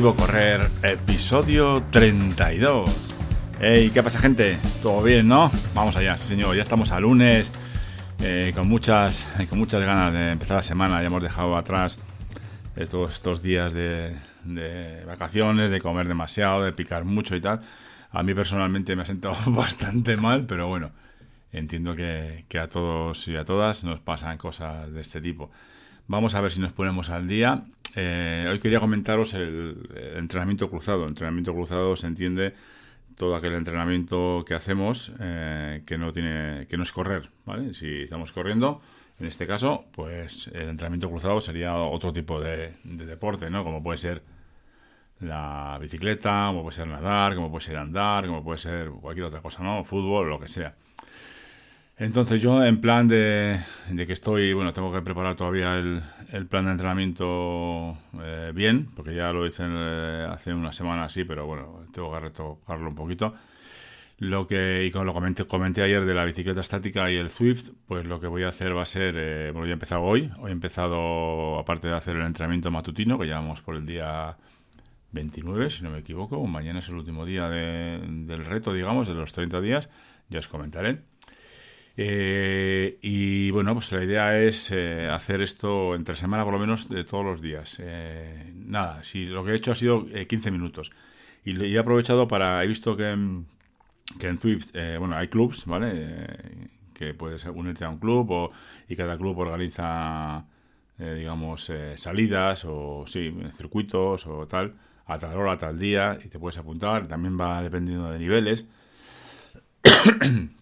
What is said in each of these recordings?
Correr, episodio 32. Hey, ¿qué pasa gente? ¿Todo bien, no? Vamos allá, sí señor, ya estamos a lunes, eh, con, muchas, con muchas ganas de empezar la semana, ya hemos dejado atrás estos, estos días de, vacaciones, de comer demasiado, de picar mucho y tal. A mí personalmente me ha sentado bastante mal, pero bueno, entiendo que a todos y a todas nos pasan cosas de este tipo. Vamos a ver si nos ponemos al día. Eh, hoy quería comentaros el, entrenamiento cruzado. El entrenamiento cruzado se entiende todo aquel entrenamiento que hacemos eh, que no tiene que no es correr, ¿vale? Si estamos corriendo, en este caso, pues el entrenamiento cruzado sería otro tipo de, deporte, ¿no? Como puede ser la bicicleta, como puede ser nadar, como puede ser andar, como puede ser cualquier otra cosa, ¿no? Fútbol, lo que sea. Entonces yo en plan de, que estoy, bueno, tengo que preparar todavía el, plan de entrenamiento eh, bien, porque ya lo hice eh, hace una semana así, pero bueno, tengo que retocarlo un poquito. Lo que, y como lo comenté, comenté ayer de la bicicleta estática y el Swift, pues lo que voy a hacer va a ser, eh, bueno, ya he empezado hoy, hoy he empezado, aparte de hacer el entrenamiento matutino, que llevamos por el día 29, si no me equivoco, mañana es el último día del reto, digamos, de los 30 días, ya os comentaré. Eh, y bueno, pues la idea es eh, hacer esto entre semana por lo menos de todos los días. Eh, nada, si lo que he hecho ha sido 15 minutos. Y, he aprovechado para, he visto que, que en Swift, bueno, hay clubs, ¿vale? que puedes unirte a un club o, y cada club organiza, digamos, salidas o sí, circuitos o tal, a tal hora, a tal día, y te puedes apuntar. También va dependiendo de niveles.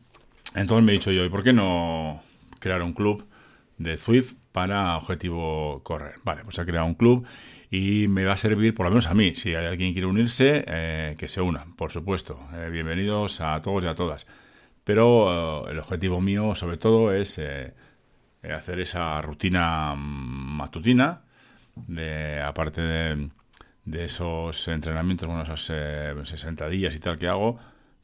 Entonces me he dicho yo, ¿y por qué no crear un club de Swift para objetivo correr? Vale, pues he creado un club y me va a servir, por lo menos a mí, si hay alguien que quiere unirse, eh, que se una, por supuesto. Eh, bienvenidos a todos y a todas. Pero eh, el objetivo mío, sobre todo, es hacer esa rutina matutina, de, aparte de, de esos entrenamientos, bueno, esos 60 días y tal que hago,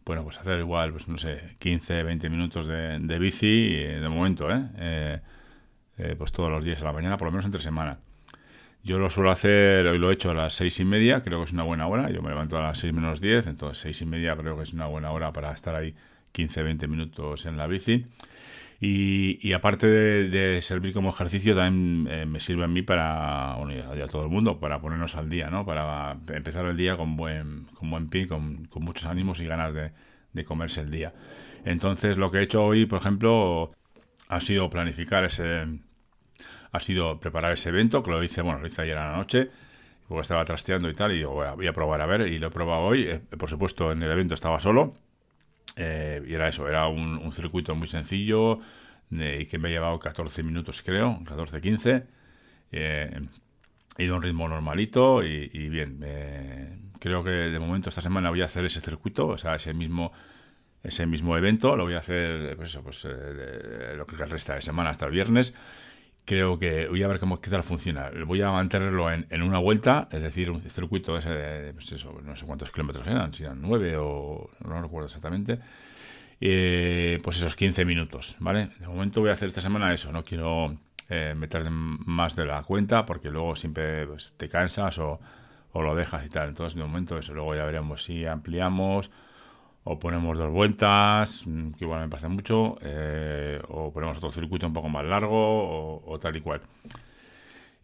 bueno, pues hacer igual, pues no sé, 15, 20 minutos de, de bici, de momento, ¿eh? ¿eh? Eh, Pues todos los días a la mañana, por lo menos entre semana. Yo lo suelo hacer, hoy lo he hecho a las seis y media, creo que es una buena hora. Yo me levanto a las 6 menos 10, entonces seis y media creo que es una buena hora para estar ahí 15, 20 minutos en la bici. Y, aparte de, servir como ejercicio, también eh, me sirve a mí para, bueno, y a, todo el mundo, para ponernos al día, ¿no? Para empezar el día con buen, con buen pie, con, muchos ánimos y ganas de, comerse el día. Entonces, lo que he hecho hoy, por ejemplo, ha sido planificar ese, ha sido preparar ese evento, que lo hice, bueno, lo hice ayer a la noche, porque estaba trasteando y tal, y voy a, voy a probar a ver, y lo he probado hoy. Eh, por supuesto, en el evento estaba solo, eh, y era eso, era un, circuito muy sencillo y que me ha llevado 14 minutos, creo, 14-15. Eh, he ido a un ritmo normalito y, bien. Eh, creo que de momento esta semana voy a hacer ese circuito, o sea, ese mismo ese mismo evento, lo voy a hacer, pues eso, pues lo que resta de semana hasta el viernes creo que voy a ver cómo qué tal funciona. Voy a mantenerlo en, en una vuelta, es decir, un circuito ese de, pues eso, no sé cuántos kilómetros eran, si eran nueve o no recuerdo exactamente. Eh, pues esos 15 minutos, ¿vale? De momento voy a hacer esta semana eso, no quiero eh, meter más de la cuenta porque luego siempre pues, te cansas o, o lo dejas y tal. Entonces, de momento eso, luego ya veremos si ampliamos o ponemos dos vueltas, mm, que igual me pasa mucho, eh, o ponemos otro circuito un poco más largo, o, tal y cual.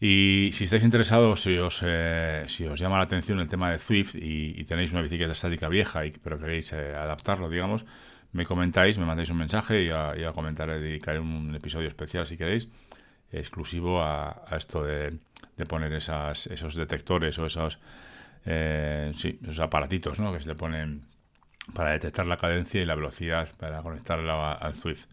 Y si estáis interesados, si os, eh, si os llama la atención el tema de Swift y, tenéis una bicicleta estática vieja, y, pero queréis eh, adaptarlo, digamos, me comentáis, me mandáis un mensaje y a, y a comentaré, dedicaré un episodio especial si queréis, exclusivo a, esto de, poner esos detectores o esos, sí, esos aparatitos ¿no? que se le ponen para detectar la cadencia y la velocidad para conectarla al Swift.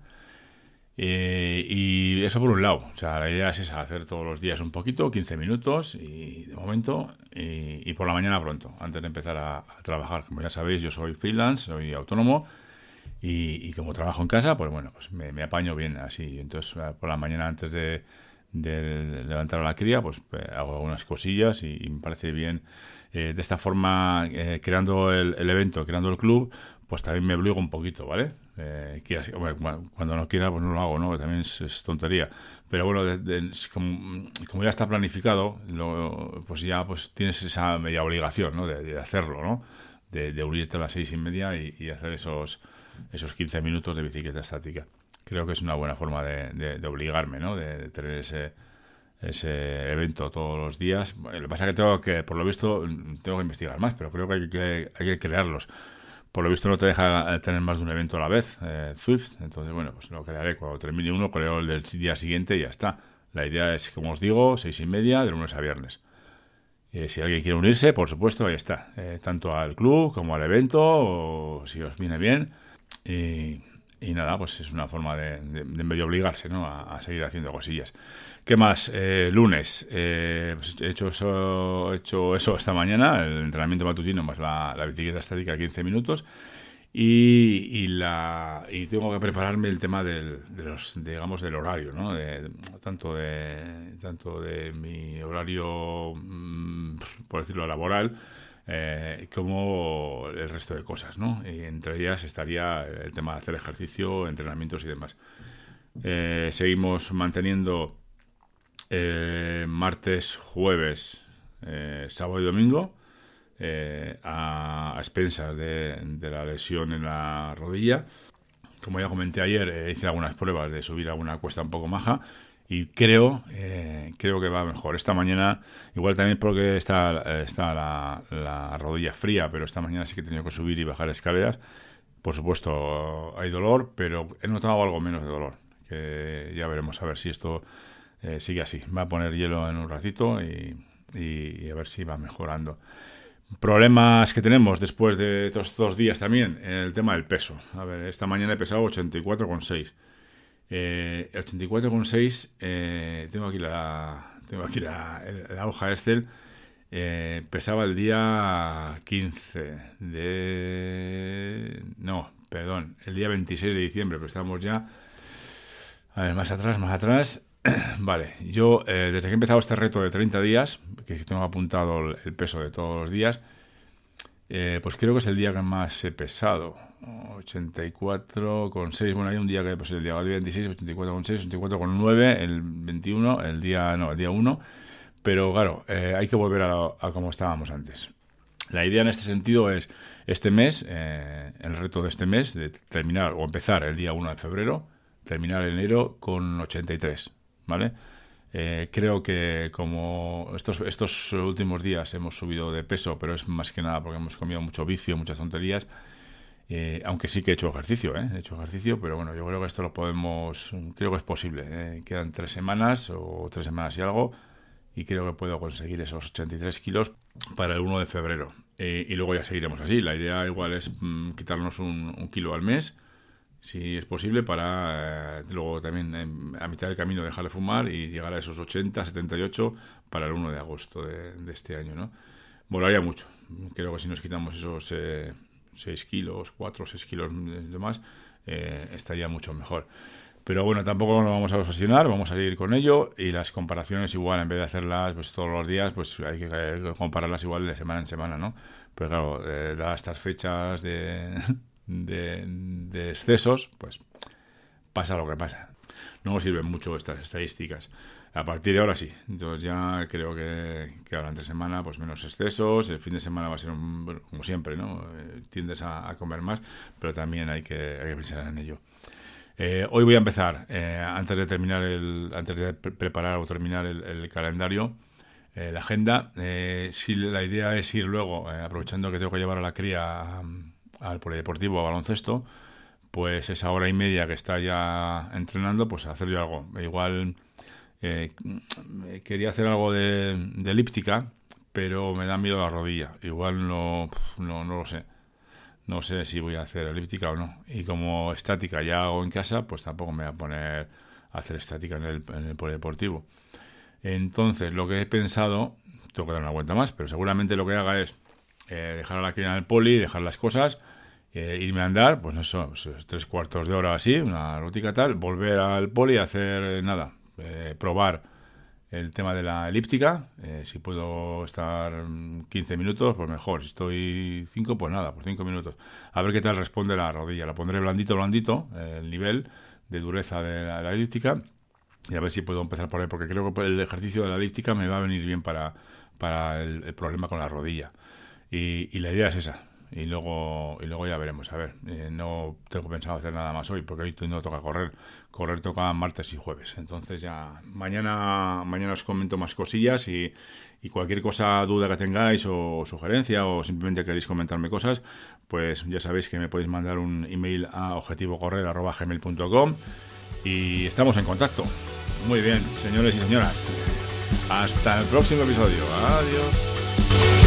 Eh, y eso por un lado, o sea, la idea es esa, hacer todos los días un poquito, 15 minutos y de momento, y, por la mañana pronto, antes de empezar a, trabajar. Como ya sabéis, yo soy freelance, soy autónomo y, como trabajo en casa, pues bueno, pues me, apaño bien así. Entonces, eh, por la mañana antes de, levantar la cría, pues eh, hago algunas cosillas y me parece bien eh, de esta forma, eh, creando el, evento, creando el club, pues también me obligo un poquito, ¿vale? Eh, cuando no quiera, pues no lo hago, ¿no? También es, tontería. Pero bueno, como, ya está planificado, pues ya pues tienes esa media obligación, ¿no? De, hacerlo, ¿no? De, unirte a las seis y media y, hacer esos, esos 15 minutos de bicicleta estática. Creo que es una buena forma de, obligarme, ¿no? De, tener ese, ese evento todos los días. Lo que pasa es que tengo que, por lo visto, tengo que investigar más, pero creo que hay que, hay que crearlos por lo visto no te deja eh, tener más de un evento a la vez, eh, Swift. Entonces, bueno, pues lo crearé cuando termine uno, creo el del día siguiente y ya está. La idea es, como os digo, seis y media de lunes a viernes. Eh, si alguien quiere unirse, por supuesto, ahí está. tanto al club como al evento, o si os viene bien. Y, nada, pues es una forma de, medio obligarse ¿no? a, seguir haciendo cosillas. ¿Qué más? lunes. Pues he, hecho eso, he hecho eso esta mañana, el entrenamiento matutino más la, la bicicleta estática 15 minutos. Y, la, y tengo que prepararme el tema del, de los, digamos, del horario, ¿no? De, tanto, de, tanto de mi horario, mm, por decirlo, laboral, eh, como el resto de cosas, ¿no? Y entre ellas estaría el tema de hacer ejercicio, entrenamientos y demás. Eh, seguimos manteniendo eh, martes, jueves, sábado y domingo, a, expensas de, la lesión en la rodilla. Como ya comenté ayer, hice algunas pruebas de subir alguna cuesta un poco maja y creo creo que va mejor. Esta mañana, igual también porque está, está la, la, rodilla fría, pero esta mañana sí que he tenido que subir y bajar escaleras. Por supuesto, hay dolor, pero he notado algo menos de dolor. Que ya veremos a ver si esto eh, sigue así. Va a poner hielo en un ratito y, a ver si va mejorando. Problemas que tenemos después de estos dos días también, el tema del peso. A ver, esta mañana he pesado 84,6. Eh, 84,6, eh, tengo aquí la tengo aquí la, hoja Excel. Eh, pesaba el día 15 de... No, perdón, el día 26 de diciembre, pero estamos ya... A ver, más atrás, más atrás. Vale, yo eh, desde que he empezado este reto de 30 días, que tengo apuntado el, peso de todos los días, eh, pues creo que es el día que más he pesado. 84,6, bueno, hay un día que pues el día 26, 84,6, 84,9, el 21, el día, no, el día 1, pero claro, eh, hay que volver a, a, como estábamos antes. La idea en este sentido es, este mes, el reto de este mes, de terminar o empezar el día 1 de febrero, terminar enero con 83. ¿vale? Eh, creo que como estos, estos últimos días hemos subido de peso, pero es más que nada porque hemos comido mucho vicio, muchas tonterías, eh, aunque sí que he hecho ejercicio, ¿eh? he hecho ejercicio, pero bueno, yo creo que esto lo podemos, creo que es posible. Quedan tres semanas o tres semanas y algo, y creo que puedo conseguir esos 83 kilos para el 1 de febrero. y luego ya seguiremos así. La idea igual es mm, quitarnos un, kilo al mes si es posible, para eh, luego también a mitad del camino dejar de fumar y llegar a esos 80, 78 para el 1 de agosto de, este año. ¿no? Volaría mucho. Creo que si nos quitamos esos 6 eh, kilos, 4 o 6 kilos de más, eh, estaría mucho mejor. Pero bueno, tampoco nos vamos a obsesionar, vamos a seguir con ello y las comparaciones igual, en vez de hacerlas pues todos los días, pues hay que compararlas igual de semana en semana, ¿no? Pero claro, dadas estas fechas de, de, excesos, pues pasa lo que pasa. No nos sirven mucho estas estadísticas. A partir de ahora sí. Entonces ya creo que, que ahora entre semana pues menos excesos. El fin de semana va a ser como siempre, ¿no? Eh, tiendes a, comer más, pero también hay que, pensar en ello. Eh, hoy voy a empezar, eh, antes de terminar el, antes de preparar o terminar el, calendario, la agenda. si la idea es ir luego, aprovechando que tengo que llevar a la cría al polideportivo a baloncesto, pues esa hora y media que está ya entrenando, pues hacer yo algo. Igual eh, quería hacer algo de, elíptica, pero me da miedo la rodilla. Igual no, no, no lo sé. No sé si voy a hacer elíptica o no. Y como estática ya hago en casa, pues tampoco me voy a poner a hacer estática en el, en el polideportivo. Entonces, lo que he pensado, tengo que dar una vuelta más, pero seguramente lo que haga es eh, dejar a la cría en el poli, dejar las cosas, eh, irme a andar, pues eso, pues, tres cuartos de hora así, una rútica tal, volver al poli hacer nada, eh, probar el tema de la elíptica. Si puedo estar 15 minutos, pues mejor. Si estoy 5, pues nada, por 5 minutos. A ver qué tal responde la rodilla. La pondré blandito, blandito, el nivel de dureza de la, elíptica. Y a ver si puedo empezar por ahí, porque creo que el ejercicio de la elíptica me va a venir bien para, para el, problema con la rodilla. Y la idea es esa, y luego y luego ya veremos. A ver, eh, no tengo pensado hacer nada más hoy porque hoy no toca correr. Correr toca martes y jueves. Entonces ya mañana mañana os comento más cosillas y, y cualquier cosa, duda que tengáis o sugerencia o simplemente queréis comentarme cosas, pues ya sabéis que me podéis mandar un email a objetivocorrer.gmail.com y estamos en contacto. Muy bien, señores y señoras. Hasta el próximo episodio. Adiós.